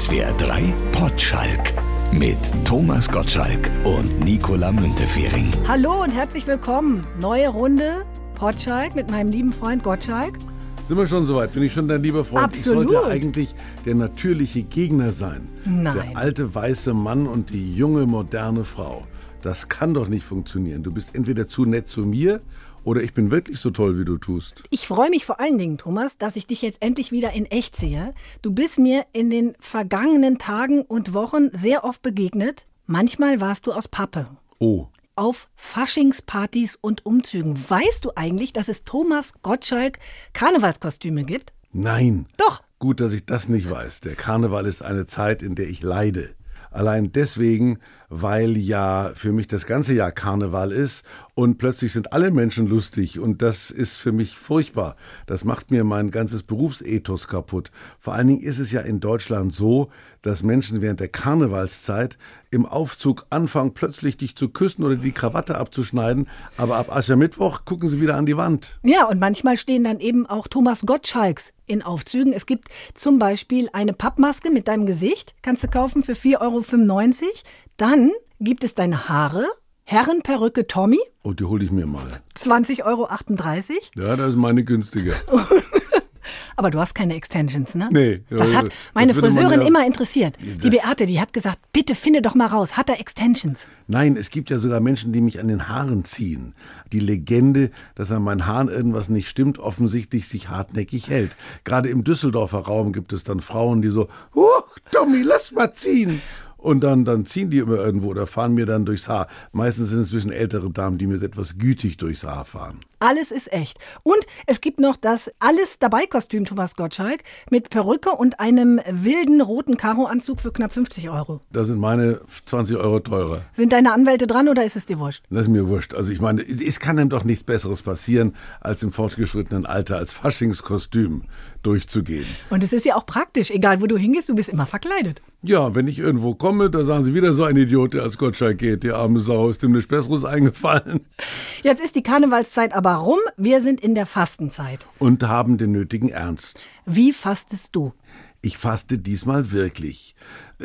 SWR 3 Potschalk mit Thomas Gottschalk und Nicola Müntefering. Hallo und herzlich willkommen. Neue Runde Potschalk mit meinem lieben Freund Gottschalk. Sind wir schon soweit? Bin ich schon dein lieber Freund? Absolut. Ich sollte eigentlich der natürliche Gegner sein. Nein. Der alte weiße Mann und die junge moderne Frau. Das kann doch nicht funktionieren. Du bist entweder zu nett zu mir oder ich bin wirklich so toll, wie du tust. Ich freue mich vor allen Dingen, Thomas, dass ich dich jetzt endlich wieder in echt sehe. Du bist mir in den vergangenen Tagen und Wochen sehr oft begegnet. Manchmal warst du aus Pappe. Oh, Auf Faschingspartys und Umzügen. Weißt du eigentlich, dass es Thomas Gottschalk Karnevalskostüme gibt? nein. Doch. Gut, dass ich das nicht weiß. Der Karneval ist eine Zeit, in der ich leide. Allein deswegen, weil ja für mich das ganze Jahr Karneval ist und plötzlich sind alle Menschen lustig und das ist für mich furchtbar. Das macht mir mein ganzes Berufsethos kaputt. Vor allen Dingen ist es ja in Deutschland so, dass Menschen während der Karnevalszeit im Aufzug anfangen, plötzlich dich zu küssen oder die Krawatte abzuschneiden, aber ab Aschermittwoch gucken sie wieder an die Wand. Ja, und manchmal stehen dann eben auch Thomas Gottschalks in Aufzügen. Es gibt zum Beispiel eine Pappmaske mit deinem Gesicht, kannst du kaufen für 4,95 Euro. Dann gibt es deine Haare, Herrenperücke Tommy, Und die hole ich mir mal. 20,38 Euro. Ja, das ist meine günstige. Aber du hast keine Extensions, ne? Nee. Das hat Das meine man Friseurin ja- immer interessiert. Die das- Beate, die hat gesagt, bitte finde doch mal raus, hat er Extensions? Nein, es gibt ja sogar Menschen, die mich an den Haaren ziehen. Die Legende, dass an meinen Haaren irgendwas nicht stimmt, offensichtlich sich hartnäckig hält. Gerade im Düsseldorfer Raum gibt es dann Frauen, die so, Huch, Tommy, lass mal ziehen. Und dann, dann ziehen die immer irgendwo oder fahren mir dann durchs Haar. Meistens sind es inzwischen ältere Damen, die mir etwas gütig durchs Haar fahren. Alles ist echt. Und es gibt noch das alles dabei Kostüm Thomas Gottschalk mit Perücke und einem wilden roten Karoanzug für knapp 50 Euro. Da sind meine 20 Euro teurer. Sind deine Anwälte dran oder ist es dir wurscht? Das ist mir wurscht. Also ich meine, es kann einem doch nichts Besseres passieren, als im fortgeschrittenen Alter als Faschingskostüm durchzugehen. Und es ist ja auch praktisch, egal wo du hingehst, du bist immer verkleidet. Ja, wenn ich irgendwo komme, da sagen sie wieder so ein Idiot, der als Gottschalk geht. Die arme Sau, ist dem nichts Besseres eingefallen. Jetzt ist die Karnevalszeit aber rum, wir sind in der Fastenzeit. Und haben den nötigen Ernst. Wie fastest du? Ich faste diesmal wirklich.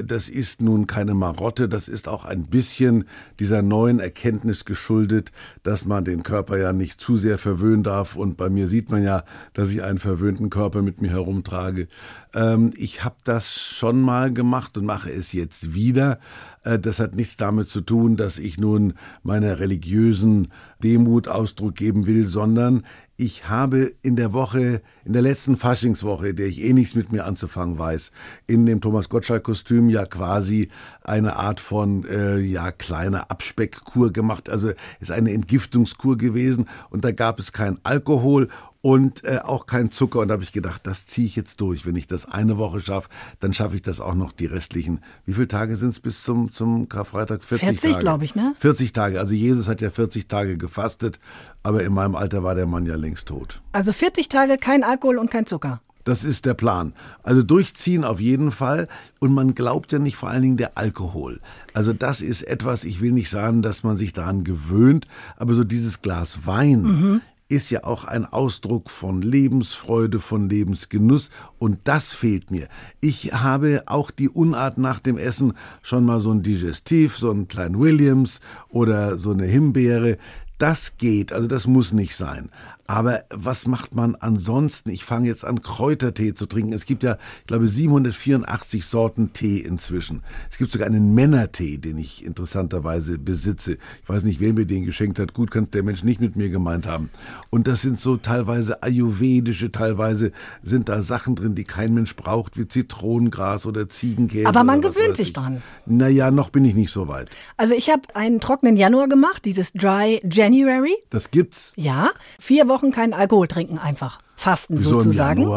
Das ist nun keine Marotte, das ist auch ein bisschen dieser neuen Erkenntnis geschuldet, dass man den Körper ja nicht zu sehr verwöhnen darf. Und bei mir sieht man ja, dass ich einen verwöhnten Körper mit mir herumtrage. Ähm, ich habe das schon mal gemacht und mache es jetzt wieder. Äh, das hat nichts damit zu tun, dass ich nun meiner religiösen Demut Ausdruck geben will, sondern ich habe in der Woche, in der letzten Faschingswoche, der ich eh nichts mit mir anzufangen weiß, in dem Thomas Gottschalk-Kostüm ja quasi eine Art von äh, ja kleiner Abspeckkur gemacht. Also ist eine Entgiftungskur gewesen und da gab es kein Alkohol und äh, auch kein Zucker. Und da habe ich gedacht, das ziehe ich jetzt durch. Wenn ich das eine Woche schaffe, dann schaffe ich das auch noch die restlichen. Wie viele Tage sind es bis zum, zum Karfreitag? 40, 40, Tage. glaub ich, ne? 40 Tage. Also Jesus hat ja 40 Tage gefastet, aber in meinem Alter war der Mann ja längst tot. Also 40 Tage kein Alkohol und kein Zucker. Das ist der Plan. Also durchziehen auf jeden Fall. Und man glaubt ja nicht vor allen Dingen der Alkohol. Also das ist etwas, ich will nicht sagen, dass man sich daran gewöhnt, aber so dieses Glas Wein ist ja auch ein Ausdruck von Lebensfreude, von Lebensgenuss. Und das fehlt mir. Ich habe auch die Unart nach dem Essen schon mal so ein Digestiv, so einen kleinen Williams oder so eine Himbeere. Das geht, also das muss nicht sein. Aber was macht man ansonsten? Ich fange jetzt an, Kräutertee zu trinken. Es gibt ja, ich glaube, 784 Sorten Tee inzwischen. Es gibt sogar einen Männertee, den ich interessanterweise besitze. Ich weiß nicht, wer mir den geschenkt hat. Gut, kann es der Mensch nicht mit mir gemeint haben. Und das sind so teilweise ayurvedische, teilweise sind da Sachen drin, die kein Mensch braucht, wie Zitronengras oder Ziegenkäse. Aber man gewöhnt sich ich. dran. Naja, noch bin ich nicht so weit. Also ich habe einen trockenen Januar gemacht, dieses Dry January. Das gibt's. Ja, vier Wochen keinen Alkohol trinken einfach. Fasten Wieso sozusagen.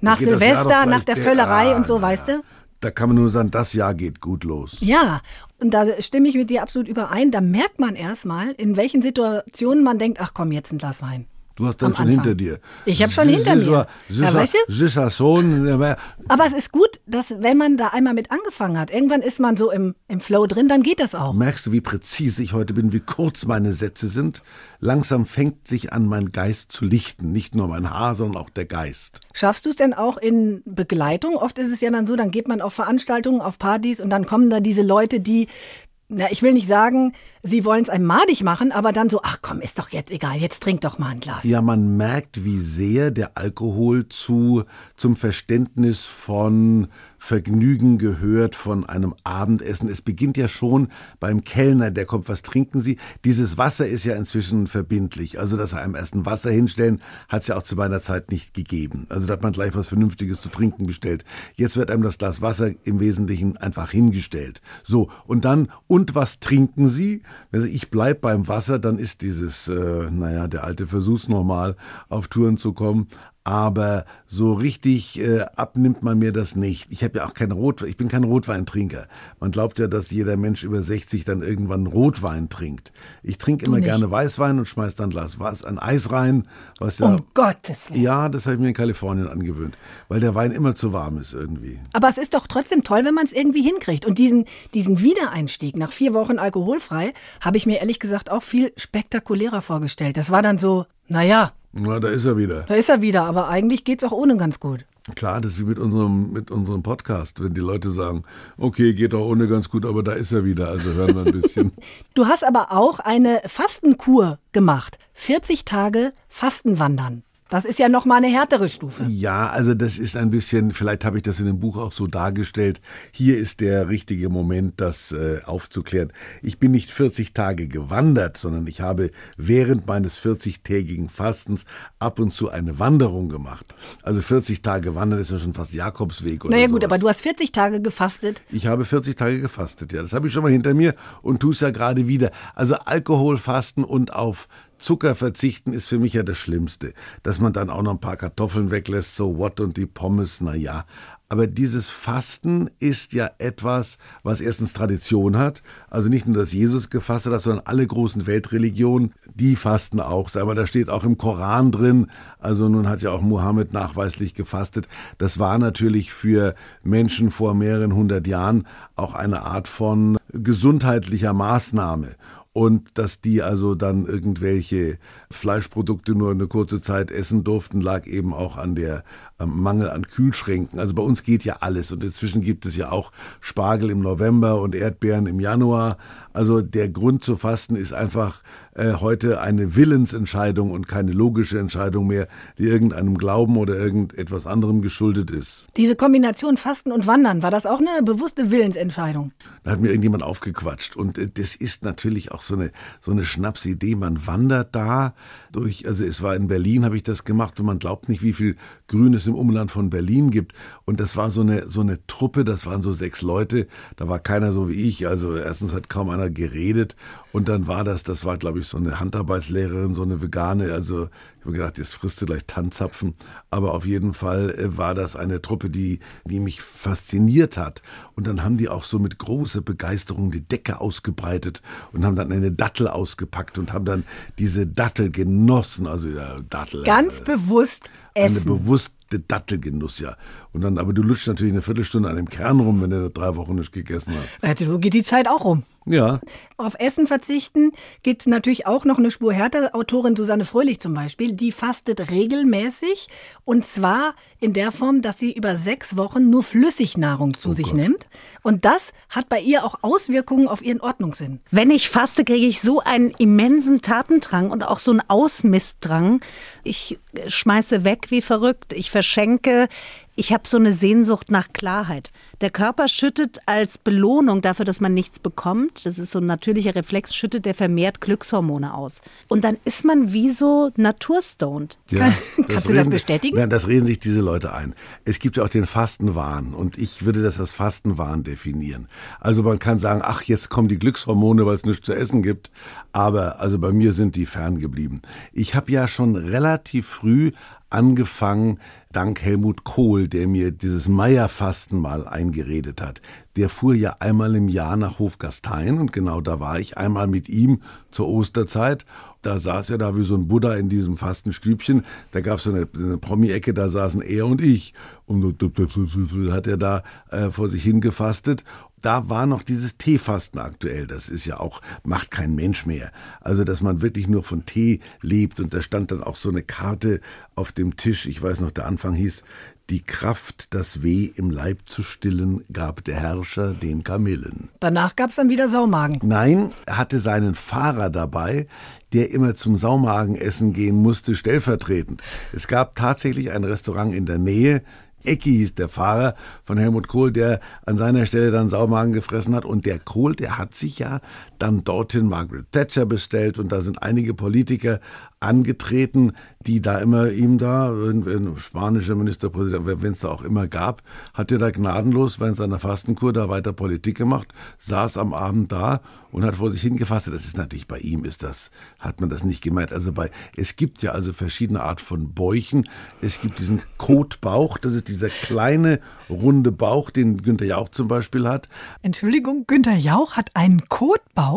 Nach Silvester, nach der Völlerei Ah, und so, na weißt du? Da kann man nur sagen, das Jahr geht gut los. Ja, und da stimme ich mit dir absolut überein. Da merkt man erstmal, in welchen Situationen man denkt, ach komm, jetzt ein Glas Wein. Du hast dann Am schon Anfang. hinter dir. Ich hab schon hinter mir. Sohn. Aber es ist gut, dass wenn man da einmal mit angefangen hat, irgendwann ist man so im, im Flow drin, dann geht das auch. Merkst du, wie präzise ich heute bin, wie kurz meine Sätze sind? Langsam fängt sich an, mein Geist zu lichten. Nicht nur mein Haar, sondern auch der Geist. Schaffst du es denn auch in Begleitung? Oft ist es ja dann so, dann geht man auf Veranstaltungen, auf Partys und dann kommen da diese Leute, die, na, ich will nicht sagen, sie wollen es einem madig machen, aber dann so, ach komm, ist doch jetzt egal, jetzt trink doch mal ein Glas. Ja, man merkt, wie sehr der Alkohol zu, zum Verständnis von Vergnügen gehört, von einem Abendessen. Es beginnt ja schon beim Kellner, der kommt, was trinken Sie? Dieses Wasser ist ja inzwischen verbindlich. Also, dass er einem erst ein Wasser hinstellen, hat es ja auch zu meiner Zeit nicht gegeben. Also, da hat man gleich was Vernünftiges zu trinken bestellt. Jetzt wird einem das Glas Wasser im Wesentlichen einfach hingestellt. So, und dann, und was trinken Sie? Wenn ich bleib beim Wasser, dann ist dieses, äh, naja, der alte Versuch's nochmal, auf Touren zu kommen. Aber so richtig äh, abnimmt man mir das nicht. Ich habe ja auch kein Rot, ich bin kein Rotweintrinker. Man glaubt ja, dass jeder Mensch über 60 dann irgendwann Rotwein trinkt. Ich trinke immer nicht. gerne Weißwein und schmeiß dann ein Glas was, ein Eis rein, was ja Um Gottes Willen. ja, das habe ich mir in Kalifornien angewöhnt, weil der Wein immer zu warm ist irgendwie. Aber es ist doch trotzdem toll, wenn man es irgendwie hinkriegt. Und diesen, diesen Wiedereinstieg nach vier Wochen alkoholfrei habe ich mir ehrlich gesagt auch viel spektakulärer vorgestellt. Das war dann so, naja, Na, da ist er wieder. da ist er wieder, aber eigentlich geht's auch ohne ganz gut. Klar, das ist wie mit unserem, mit unserem Podcast, wenn die Leute sagen, okay, geht auch ohne ganz gut, aber da ist er wieder, also hören wir ein bisschen. Du hast aber auch eine Fastenkur gemacht. 40 Tage Fastenwandern. Das ist ja noch mal eine härtere Stufe. Ja, also das ist ein bisschen, vielleicht habe ich das in dem Buch auch so dargestellt. Hier ist der richtige Moment, das äh, aufzuklären. Ich bin nicht 40 Tage gewandert, sondern ich habe während meines 40-tägigen Fastens ab und zu eine Wanderung gemacht. Also 40 Tage wandern ist ja schon fast Jakobsweg oder Naja gut, sowas. aber du hast 40 Tage gefastet. Ich habe 40 Tage gefastet, ja. Das habe ich schon mal hinter mir und tue es ja gerade wieder. Also Alkohol fasten und auf Zucker verzichten ist für mich ja das Schlimmste. Dass man dann auch noch ein paar Kartoffeln weglässt, so what und die Pommes, na ja. Aber dieses Fasten ist ja etwas, was erstens Tradition hat. Also nicht nur, dass Jesus gefastet hat, sondern alle großen Weltreligionen, die fasten auch. Aber da steht auch im Koran drin, also nun hat ja auch Mohammed nachweislich gefastet. Das war natürlich für Menschen vor mehreren hundert Jahren auch eine Art von gesundheitlicher Maßnahme. Und dass die also dann irgendwelche Fleischprodukte nur eine kurze Zeit essen durften, lag eben auch an der am Mangel an Kühlschränken. Also bei uns geht ja alles. Und inzwischen gibt es ja auch Spargel im November und Erdbeeren im Januar. Also der Grund zu fasten ist einfach äh, heute eine Willensentscheidung und keine logische Entscheidung mehr, die irgendeinem Glauben oder irgendetwas anderem geschuldet ist. Diese Kombination Fasten und Wandern, war das auch eine bewusste Willensentscheidung? Da hat mir irgendjemand aufgequatscht. Und äh, das ist natürlich auch so eine, so eine Schnapsidee. Man wandert da durch, also es war in Berlin, habe ich das gemacht und man glaubt nicht, wie viel Grün es im Umland von Berlin gibt. Und das war so eine, so eine Truppe, das waren so sechs Leute. Da war keiner so wie ich. Also erstens hat kaum einer geredet. Und dann war das, das war glaube ich so eine Handarbeitslehrerin, so eine Vegane. Also ich habe gedacht, jetzt frisst du gleich Tanzapfen. Aber auf jeden Fall äh, war das eine Truppe, die, die mich fasziniert hat. Und dann haben die auch so mit großer Begeisterung die Decke ausgebreitet und haben dann eine Dattel ausgepackt und haben dann diese Dattel genossen. Also ja, Dattel. Ganz äh, bewusst eine essen. bewusste Dattelgenuss, ja. Und dann, aber du lutschst natürlich eine Viertelstunde an dem Kern rum, wenn du drei Wochen nicht gegessen hast. Äh, So geht die Zeit auch rum. Ja. Auf Essen verzichten geht natürlich auch noch eine Spur härter. Autorin Susanne Fröhlich zum Beispiel, die fastet regelmäßig und zwar in der Form, dass sie über sechs Wochen nur Flüssignahrung zu sich Gott. nimmt. Und das hat bei ihr auch Auswirkungen auf ihren Ordnungssinn. Wenn ich faste, kriege ich so einen immensen Tatendrang und auch so einen Ausmistdrang. Ich schmeiße weg wie verrückt, ich verschenke. Ich habe so eine Sehnsucht nach Klarheit. Der Körper schüttet als Belohnung dafür, dass man nichts bekommt, das ist so ein natürlicher Reflex, schüttet der vermehrt Glückshormone aus. Und dann ist man wie so naturstoned. Kann- kannst du das bestätigen? Nein, das reden sich diese Leute ein. Es gibt ja auch den Fastenwahn und ich würde das als Fastenwahn definieren. Also man kann sagen, ach, jetzt kommen die Glückshormone, weil es nichts zu essen gibt. Aber also bei mir sind die ferngeblieben. Ich habe ja schon relativ früh angefangen, dank Helmut Kohl, der mir dieses Meierfasten mal eingeredet hat. Der fuhr ja einmal im Jahr nach Hofgastein und genau da war ich einmal mit ihm zur Osterzeit. Da saß er da wie so ein Buddha in diesem Fastenstübchen. Da gab es so eine, eine Promi-Ecke, da saßen er und ich. Und hat er da äh, vor sich hingefastet da war noch dieses Teefasten aktuell. Das ist ja auch, macht kein Mensch mehr. Also, dass man wirklich nur von Tee lebt. Und da stand dann auch so eine Karte auf dem Tisch. Ich weiß noch, der Anfang hieß, die Kraft, das Weh im Leib zu stillen, gab der Herrscher den Kamillen. Danach gab's dann wieder Saumagen. Nein, er hatte seinen Fahrer dabei, der immer zum Saumagenessen gehen musste, stellvertretend. Es gab tatsächlich ein Restaurant in der Nähe, Ecki hieß der Fahrer von Helmut Kohl, der an seiner Stelle dann Saumagen gefressen hat. Und der Kohl, der hat sich ja dann dorthin Margaret Thatcher bestellt und da sind einige Politiker angetreten, die da immer ihm da, spanischer Ministerpräsident, wenn es da auch immer gab, hat er da gnadenlos während seiner Fastenkur da weiter Politik gemacht, saß am Abend da und hat vor sich hingefasst. Das ist natürlich bei ihm ist das, hat man das nicht gemeint. Also bei, es gibt ja also verschiedene Art von Bäuchen. Es gibt diesen Kotbauch, das ist dieser kleine runde Bauch, den Günther Jauch zum Beispiel hat. Entschuldigung, Günther Jauch hat einen Kotbauch?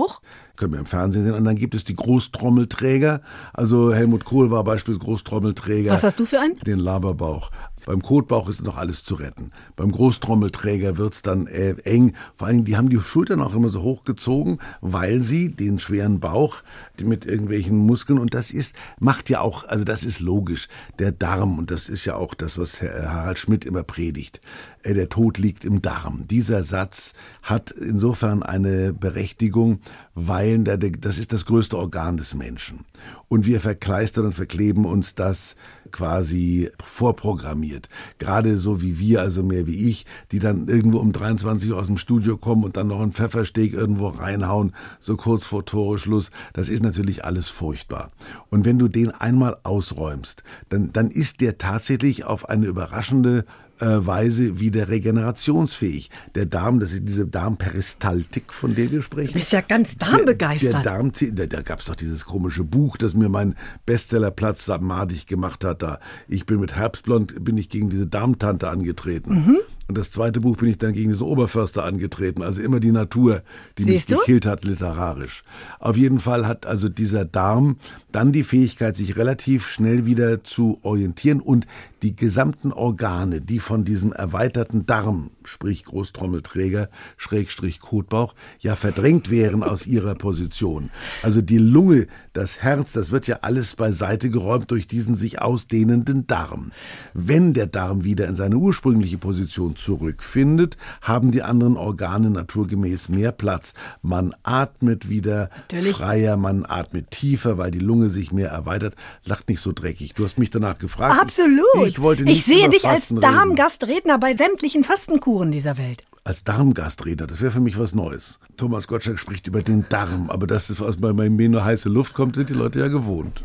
Können wir im Fernsehen sehen. Und dann gibt es die Großtrommelträger. Also Helmut Kohl war beispielsweise Großtrommelträger. Was hast du für einen? Den Laberbauch. Beim Kotbauch ist noch alles zu retten. Beim Großtrommelträger wird's dann äh, eng. Vor allem, die haben die Schultern auch immer so hochgezogen, weil sie den schweren Bauch mit irgendwelchen Muskeln und das ist, macht ja auch, also das ist logisch, der Darm und das ist ja auch das, was Harald Schmidt immer predigt. Äh, der Tod liegt im Darm. Dieser Satz hat insofern eine Berechtigung, weil das ist das größte Organ des Menschen. Und wir verkleistern und verkleben uns das quasi vorprogrammiert. Gerade so wie wir, also mehr wie ich, die dann irgendwo um 23 Uhr aus dem Studio kommen und dann noch einen Pfeffersteg irgendwo reinhauen, so kurz vor Toreschluss. Das ist natürlich alles furchtbar. Und wenn du den einmal ausräumst, dann, dann ist der tatsächlich auf eine überraschende Weise wieder regenerationsfähig. Der Darm, das ist diese Darmperistaltik, von der wir sprechen. Du bist ja ganz darmbegeistert. Der, der Darm, da, da gab es doch dieses komische Buch, das mir meinen Bestsellerplatz madig gemacht hat. Da ich bin mit Herbstblond bin ich gegen diese Darmtante angetreten. Mhm. Und das zweite Buch bin ich dann gegen diese Oberförster angetreten. Also immer die Natur, die Siehst mich gekillt hat literarisch. Auf jeden Fall hat also dieser Darm dann die Fähigkeit, sich relativ schnell wieder zu orientieren und die gesamten Organe, die von diesem erweiterten Darm, sprich Großtrommelträger, Schrägstrich Kotbauch, ja verdrängt wären aus ihrer Position. Also die Lunge, das Herz, das wird ja alles beiseite geräumt durch diesen sich ausdehnenden Darm. Wenn der Darm wieder in seine ursprüngliche Position zurückfindet, haben die anderen Organe naturgemäß mehr Platz. Man atmet wieder Natürlich. freier, man atmet tiefer, weil die Lunge sich mehr erweitert. Lacht nicht so dreckig. Du hast mich danach gefragt. Absolut. Ich, ich wollte nicht Ich sehe dich als Darmgastredner bei sämtlichen Fastenkuren dieser Welt als Darmgastredner. Das wäre für mich was Neues. Thomas Gottschalk spricht über den Darm, aber dass es aus meinem Meno heiße Luft kommt, sind die Leute ja gewohnt.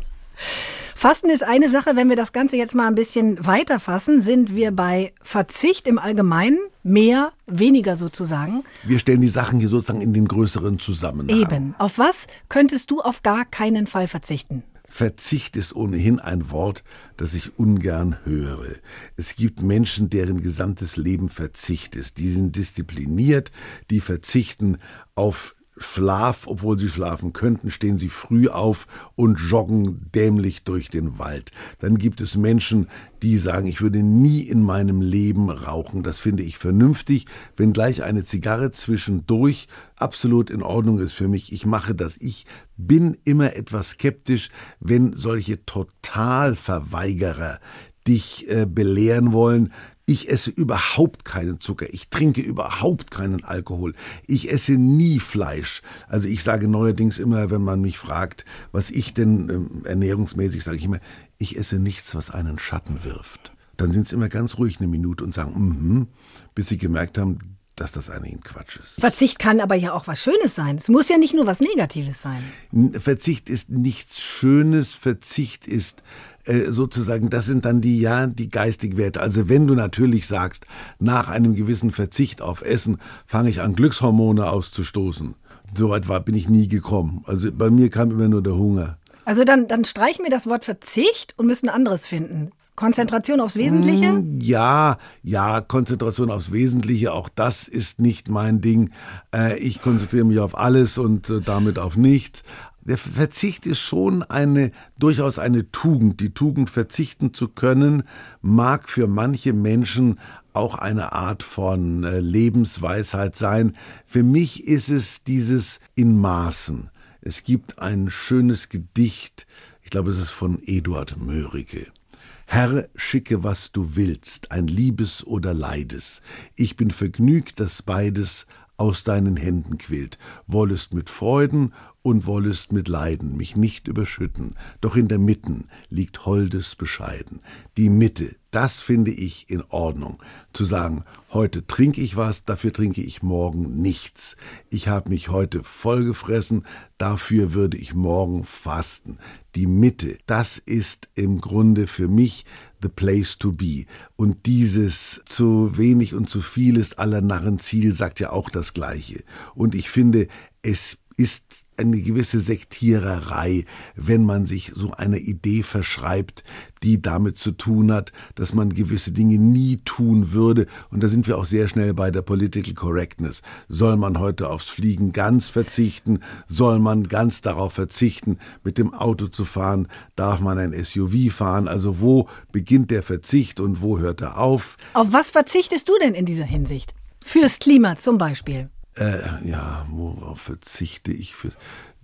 Fasten ist eine Sache, wenn wir das Ganze jetzt mal ein bisschen weiter fassen, sind wir bei Verzicht im Allgemeinen, mehr, weniger sozusagen. Wir stellen die Sachen hier sozusagen in den größeren Zusammenhang. Eben. Auf was könntest du auf gar keinen Fall verzichten? Verzicht ist ohnehin ein Wort, das ich ungern höre. Es gibt Menschen, deren gesamtes Leben Verzicht ist. Die sind diszipliniert, die verzichten auf Schlaf, obwohl sie schlafen könnten, stehen sie früh auf und joggen dämlich durch den Wald. Dann gibt es Menschen, die sagen, ich würde nie in meinem Leben rauchen. Das finde ich vernünftig, wenn gleich eine Zigarre zwischendurch absolut in Ordnung ist für mich. Ich mache das. Ich bin immer etwas skeptisch, wenn solche Totalverweigerer dich äh, belehren wollen, ich esse überhaupt keinen Zucker. Ich trinke überhaupt keinen Alkohol. Ich esse nie Fleisch. Also ich sage neuerdings immer, wenn man mich fragt, was ich denn ähm, ernährungsmäßig, sage ich immer, ich esse nichts, was einen Schatten wirft. Dann sind sie immer ganz ruhig eine Minute und sagen, mhm, bis sie gemerkt haben, dass das eigentlich Quatsch ist. Verzicht kann aber ja auch was Schönes sein. Es muss ja nicht nur was Negatives sein. Verzicht ist nichts Schönes. Verzicht ist äh, sozusagen, das sind dann die, ja, die geistig Werte. Also wenn du natürlich sagst, nach einem gewissen Verzicht auf Essen fange ich an, Glückshormone auszustoßen. Soweit war, bin ich nie gekommen. Also bei mir kam immer nur der Hunger. Also dann, dann streichen wir das Wort Verzicht und müssen anderes finden. Konzentration aufs Wesentliche? Mm, ja, ja, Konzentration aufs Wesentliche, auch das ist nicht mein Ding. Äh, ich konzentriere mich auf alles und äh, damit auf nichts. Der Verzicht ist schon eine, durchaus eine Tugend. Die Tugend, verzichten zu können, mag für manche Menschen auch eine Art von äh, Lebensweisheit sein. Für mich ist es dieses in Maßen. Es gibt ein schönes Gedicht, ich glaube, es ist von Eduard Mörike. Herr, schicke, was du willst, ein Liebes oder Leides. Ich bin vergnügt, dass beides aus deinen Händen quillt, wollest mit Freuden und wollest mit Leiden mich nicht überschütten, doch in der Mitten liegt Holdes bescheiden. Die Mitte, das finde ich in Ordnung. Zu sagen, heute trinke ich was, dafür trinke ich morgen nichts. Ich habe mich heute vollgefressen, dafür würde ich morgen fasten. Die Mitte, das ist im Grunde für mich the place to be. Und dieses zu wenig und zu viel ist aller Narren Ziel sagt ja auch das Gleiche. Und ich finde, es ist eine gewisse Sektiererei, wenn man sich so eine Idee verschreibt, die damit zu tun hat, dass man gewisse Dinge nie tun würde. Und da sind wir auch sehr schnell bei der Political Correctness. Soll man heute aufs Fliegen ganz verzichten? Soll man ganz darauf verzichten, mit dem Auto zu fahren? Darf man ein SUV fahren? Also wo beginnt der Verzicht und wo hört er auf? Auf was verzichtest du denn in dieser Hinsicht? Fürs Klima zum Beispiel. Äh, ja, worauf verzichte ich für.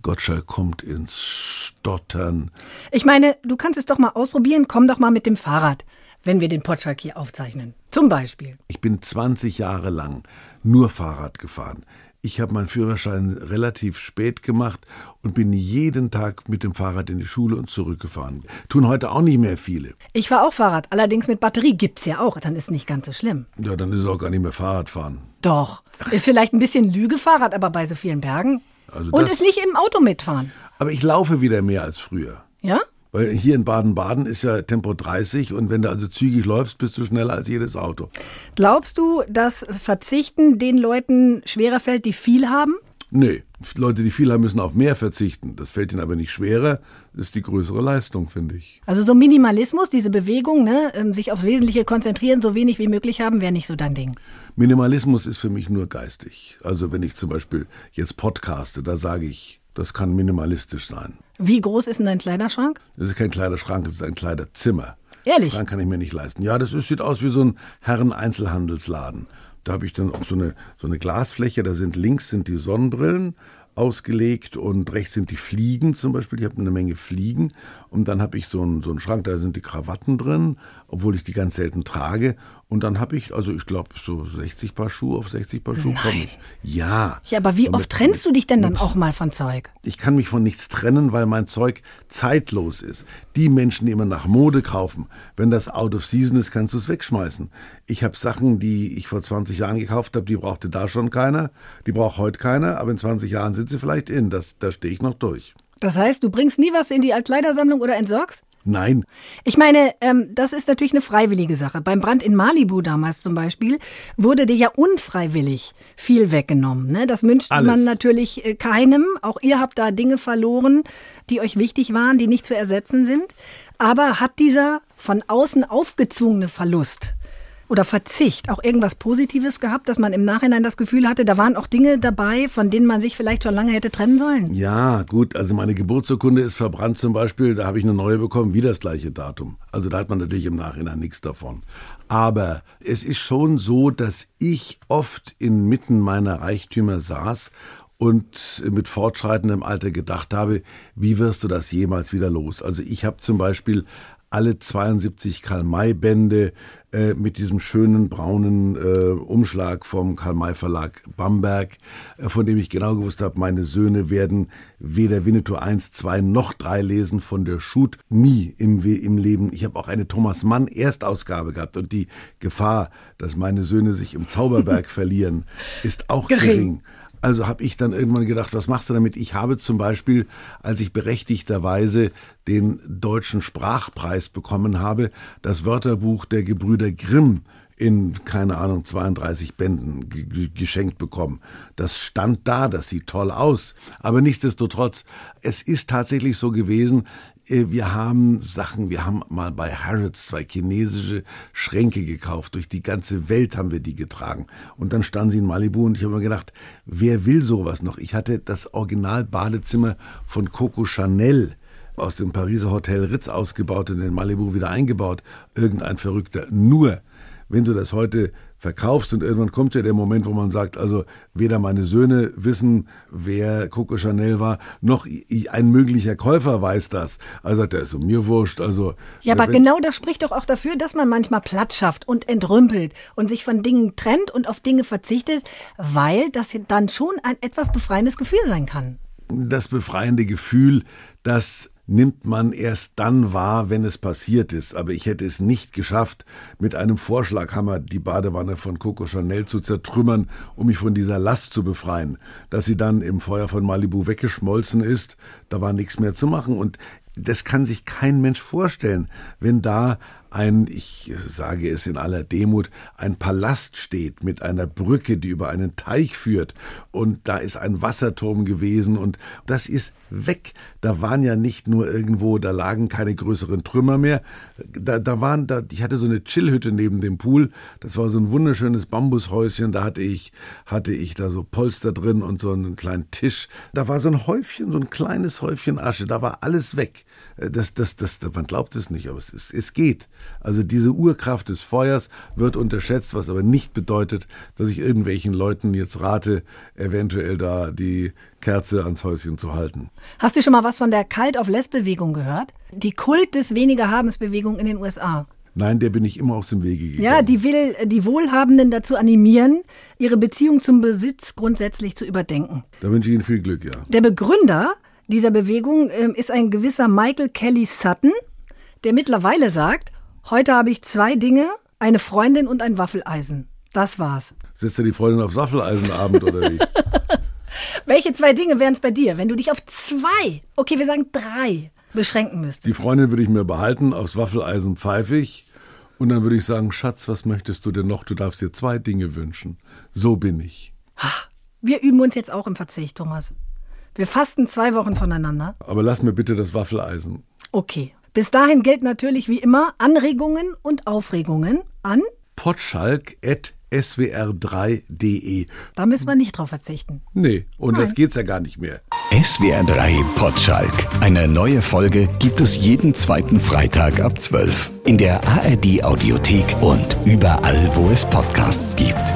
Gottschalk kommt ins Stottern. Ich meine, du kannst es doch mal ausprobieren. Komm doch mal mit dem Fahrrad, wenn wir den Potschalk hier aufzeichnen. Zum Beispiel. Ich bin 20 Jahre lang nur Fahrrad gefahren. Ich habe meinen Führerschein relativ spät gemacht und bin jeden Tag mit dem Fahrrad in die Schule und zurückgefahren. Tun heute auch nicht mehr viele. Ich fahre auch Fahrrad, allerdings mit Batterie gibt's ja auch. Dann ist nicht ganz so schlimm. Ja, dann ist es auch gar nicht mehr Fahrradfahren. Doch. Ist vielleicht ein bisschen Lügefahrrad, aber bei so vielen Bergen. Also und ist nicht im Auto mitfahren. Aber ich laufe wieder mehr als früher. Ja? Weil hier in Baden-Baden ist ja Tempo 30 und wenn du also zügig läufst, bist du schneller als jedes Auto. Glaubst du, dass Verzichten den Leuten schwerer fällt, die viel haben? Nee, Leute, die viel haben, müssen auf mehr verzichten. Das fällt ihnen aber nicht schwerer. Das ist die größere Leistung, finde ich. Also so Minimalismus, diese Bewegung, ne, ähm, sich aufs Wesentliche konzentrieren, so wenig wie möglich haben, wäre nicht so dein Ding. Minimalismus ist für mich nur geistig. Also wenn ich zum Beispiel jetzt podcaste, da sage ich, das kann minimalistisch sein. Wie groß ist denn dein Kleiderschrank? Das ist kein Kleiderschrank, das ist ein Kleiderzimmer. Ehrlich? Schrank kann ich mir nicht leisten. Ja, das ist, sieht aus wie so ein Herren-Einzelhandelsladen. Da habe ich dann auch so eine, so eine Glasfläche, da sind links sind die Sonnenbrillen ausgelegt und rechts sind die Fliegen zum Beispiel. Ich habe eine Menge Fliegen und dann habe ich so einen, so einen Schrank, da sind die Krawatten drin, obwohl ich die ganz selten trage. Und dann habe ich, also ich glaube, so 60 Paar Schuhe auf 60 Paar Schuhe komme ich. Ja. Ja, aber wie Und oft trennst du dich denn dann auch mal von Zeug? ich kann mich von nichts trennen, weil mein Zeug zeitlos ist. Die Menschen, die immer nach Mode kaufen, wenn das out of season ist, kannst du es wegschmeißen. Ich habe Sachen, die ich vor 20 Jahren gekauft habe, die brauchte da schon keiner, die braucht heute keiner, aber in 20 Jahren sind sie vielleicht in. Das, da stehe ich noch durch. Das heißt, du bringst nie was in die Altkleidersammlung oder entsorgst? Nein, Ich meine, ähm, das ist natürlich eine freiwillige Sache. Beim Brand in Malibu damals zum Beispiel wurde dir ja unfreiwillig viel weggenommen. Ne? Das wünscht Alles. man natürlich äh, keinem. Auch ihr habt da Dinge verloren, die euch wichtig waren, die nicht zu ersetzen sind. Aber hat dieser von außen aufgezwungene Verlust oder Verzicht auch irgendwas Positives gehabt, dass man im Nachhinein das Gefühl hatte, da waren auch Dinge dabei, von denen man sich vielleicht schon lange hätte trennen sollen? Ja, gut, also meine Geburtsurkunde ist verbrannt zum Beispiel, da habe ich eine neue bekommen, wie das gleiche Datum. Also da hat man natürlich im Nachhinein nichts davon. Aber es ist schon so, dass ich oft inmitten meiner Reichtümer saß und mit fortschreitendem Alter gedacht habe, wie wirst du das jemals wieder los? Also ich habe zum Beispiel alle 72 Karl-May-Bände äh, mit diesem schönen braunen äh, Umschlag vom Karl-May-Verlag Bamberg, äh, von dem ich genau gewusst habe, meine Söhne werden weder Winnetou 1, 2 noch 3 lesen von der Schut. Nie im, im Leben. Ich habe auch eine Thomas Mann Erstausgabe gehabt und die Gefahr, dass meine Söhne sich im Zauberberg verlieren, ist auch Gering. gering. Also habe ich dann irgendwann gedacht, was machst du damit? Ich habe zum Beispiel, als ich berechtigterweise den deutschen Sprachpreis bekommen habe, das Wörterbuch der Gebrüder Grimm in, keine Ahnung, 32 Bänden geschenkt bekommen. Das stand da, das sieht toll aus. Aber nichtsdestotrotz, es ist tatsächlich so gewesen, äh, wir haben Sachen, wir haben mal bei Harrods zwei chinesische Schränke gekauft. Durch die ganze Welt haben wir die getragen. Und dann standen sie in Malibu und ich habe mir gedacht, wer will sowas noch? Ich hatte das Original-Badezimmer von Coco Chanel aus dem Pariser Hotel Ritz ausgebaut und in Malibu wieder eingebaut. Irgendein Verrückter. Nur, wenn du das heute verkaufst und irgendwann kommt ja der Moment, wo man sagt, also weder meine Söhne wissen, wer Coco Chanel war, noch ein möglicher Käufer weiß das. Also der ist so mir wurscht. Also ja, aber genau das spricht doch auch dafür, dass man manchmal Platz schafft und entrümpelt und sich von Dingen trennt und auf Dinge verzichtet, weil das dann schon ein etwas befreiendes Gefühl sein kann. Das befreiende Gefühl, dass nimmt man erst dann wahr, wenn es passiert ist. Aber ich hätte es nicht geschafft, mit einem Vorschlaghammer die Badewanne von Coco Chanel zu zertrümmern, um mich von dieser Last zu befreien. Dass sie dann im Feuer von Malibu weggeschmolzen ist, da war nichts mehr zu machen. Und das kann sich kein Mensch vorstellen, wenn da ein, ich sage es in aller Demut, ein Palast steht mit einer Brücke, die über einen Teich führt und da ist ein Wasserturm gewesen und das ist weg. Da waren ja nicht nur irgendwo, da lagen keine größeren Trümmer mehr. Da, da waren, da, ich hatte so eine Chillhütte neben dem Pool. Das war so ein wunderschönes Bambushäuschen. Da hatte ich, hatte ich da so Polster drin und so einen kleinen Tisch. Da war so ein Häufchen, so ein kleines Häufchen Asche. Da war alles weg. Das, das, das, man glaubt es nicht, aber es, es geht. Also diese Urkraft des Feuers wird unterschätzt, was aber nicht bedeutet, dass ich irgendwelchen Leuten jetzt rate, eventuell da die Kerze ans Häuschen zu halten. Hast du schon mal was von der Kalt auf Less-Bewegung gehört? Die Kult des weniger Habens-Bewegung in den USA. Nein, der bin ich immer aus dem Wege gegangen. Ja, die will die Wohlhabenden dazu animieren, ihre Beziehung zum Besitz grundsätzlich zu überdenken. Da wünsche ich Ihnen viel Glück, ja. Der Begründer dieser Bewegung äh, ist ein gewisser Michael Kelly Sutton, der mittlerweile sagt, Heute habe ich zwei Dinge, eine Freundin und ein Waffeleisen. Das war's. Setzt du die Freundin aufs Waffeleisenabend oder wie? Welche zwei Dinge wären es bei dir, wenn du dich auf zwei, okay, wir sagen drei, beschränken müsstest? Die Freundin würde ich mir behalten, aufs Waffeleisen pfeifig. Und dann würde ich sagen, Schatz, was möchtest du denn noch? Du darfst dir zwei Dinge wünschen. So bin ich. Wir üben uns jetzt auch im Verzicht, Thomas. Wir fasten zwei Wochen voneinander. Aber lass mir bitte das Waffeleisen. Okay. Bis dahin gilt natürlich wie immer Anregungen und Aufregungen an potschalk.swr3.de. Da müssen wir nicht drauf verzichten. Nee, und Nein. das geht's ja gar nicht mehr. SWR3 Potschalk. Eine neue Folge gibt es jeden zweiten Freitag ab 12. In der ARD Audiothek und überall, wo es Podcasts gibt.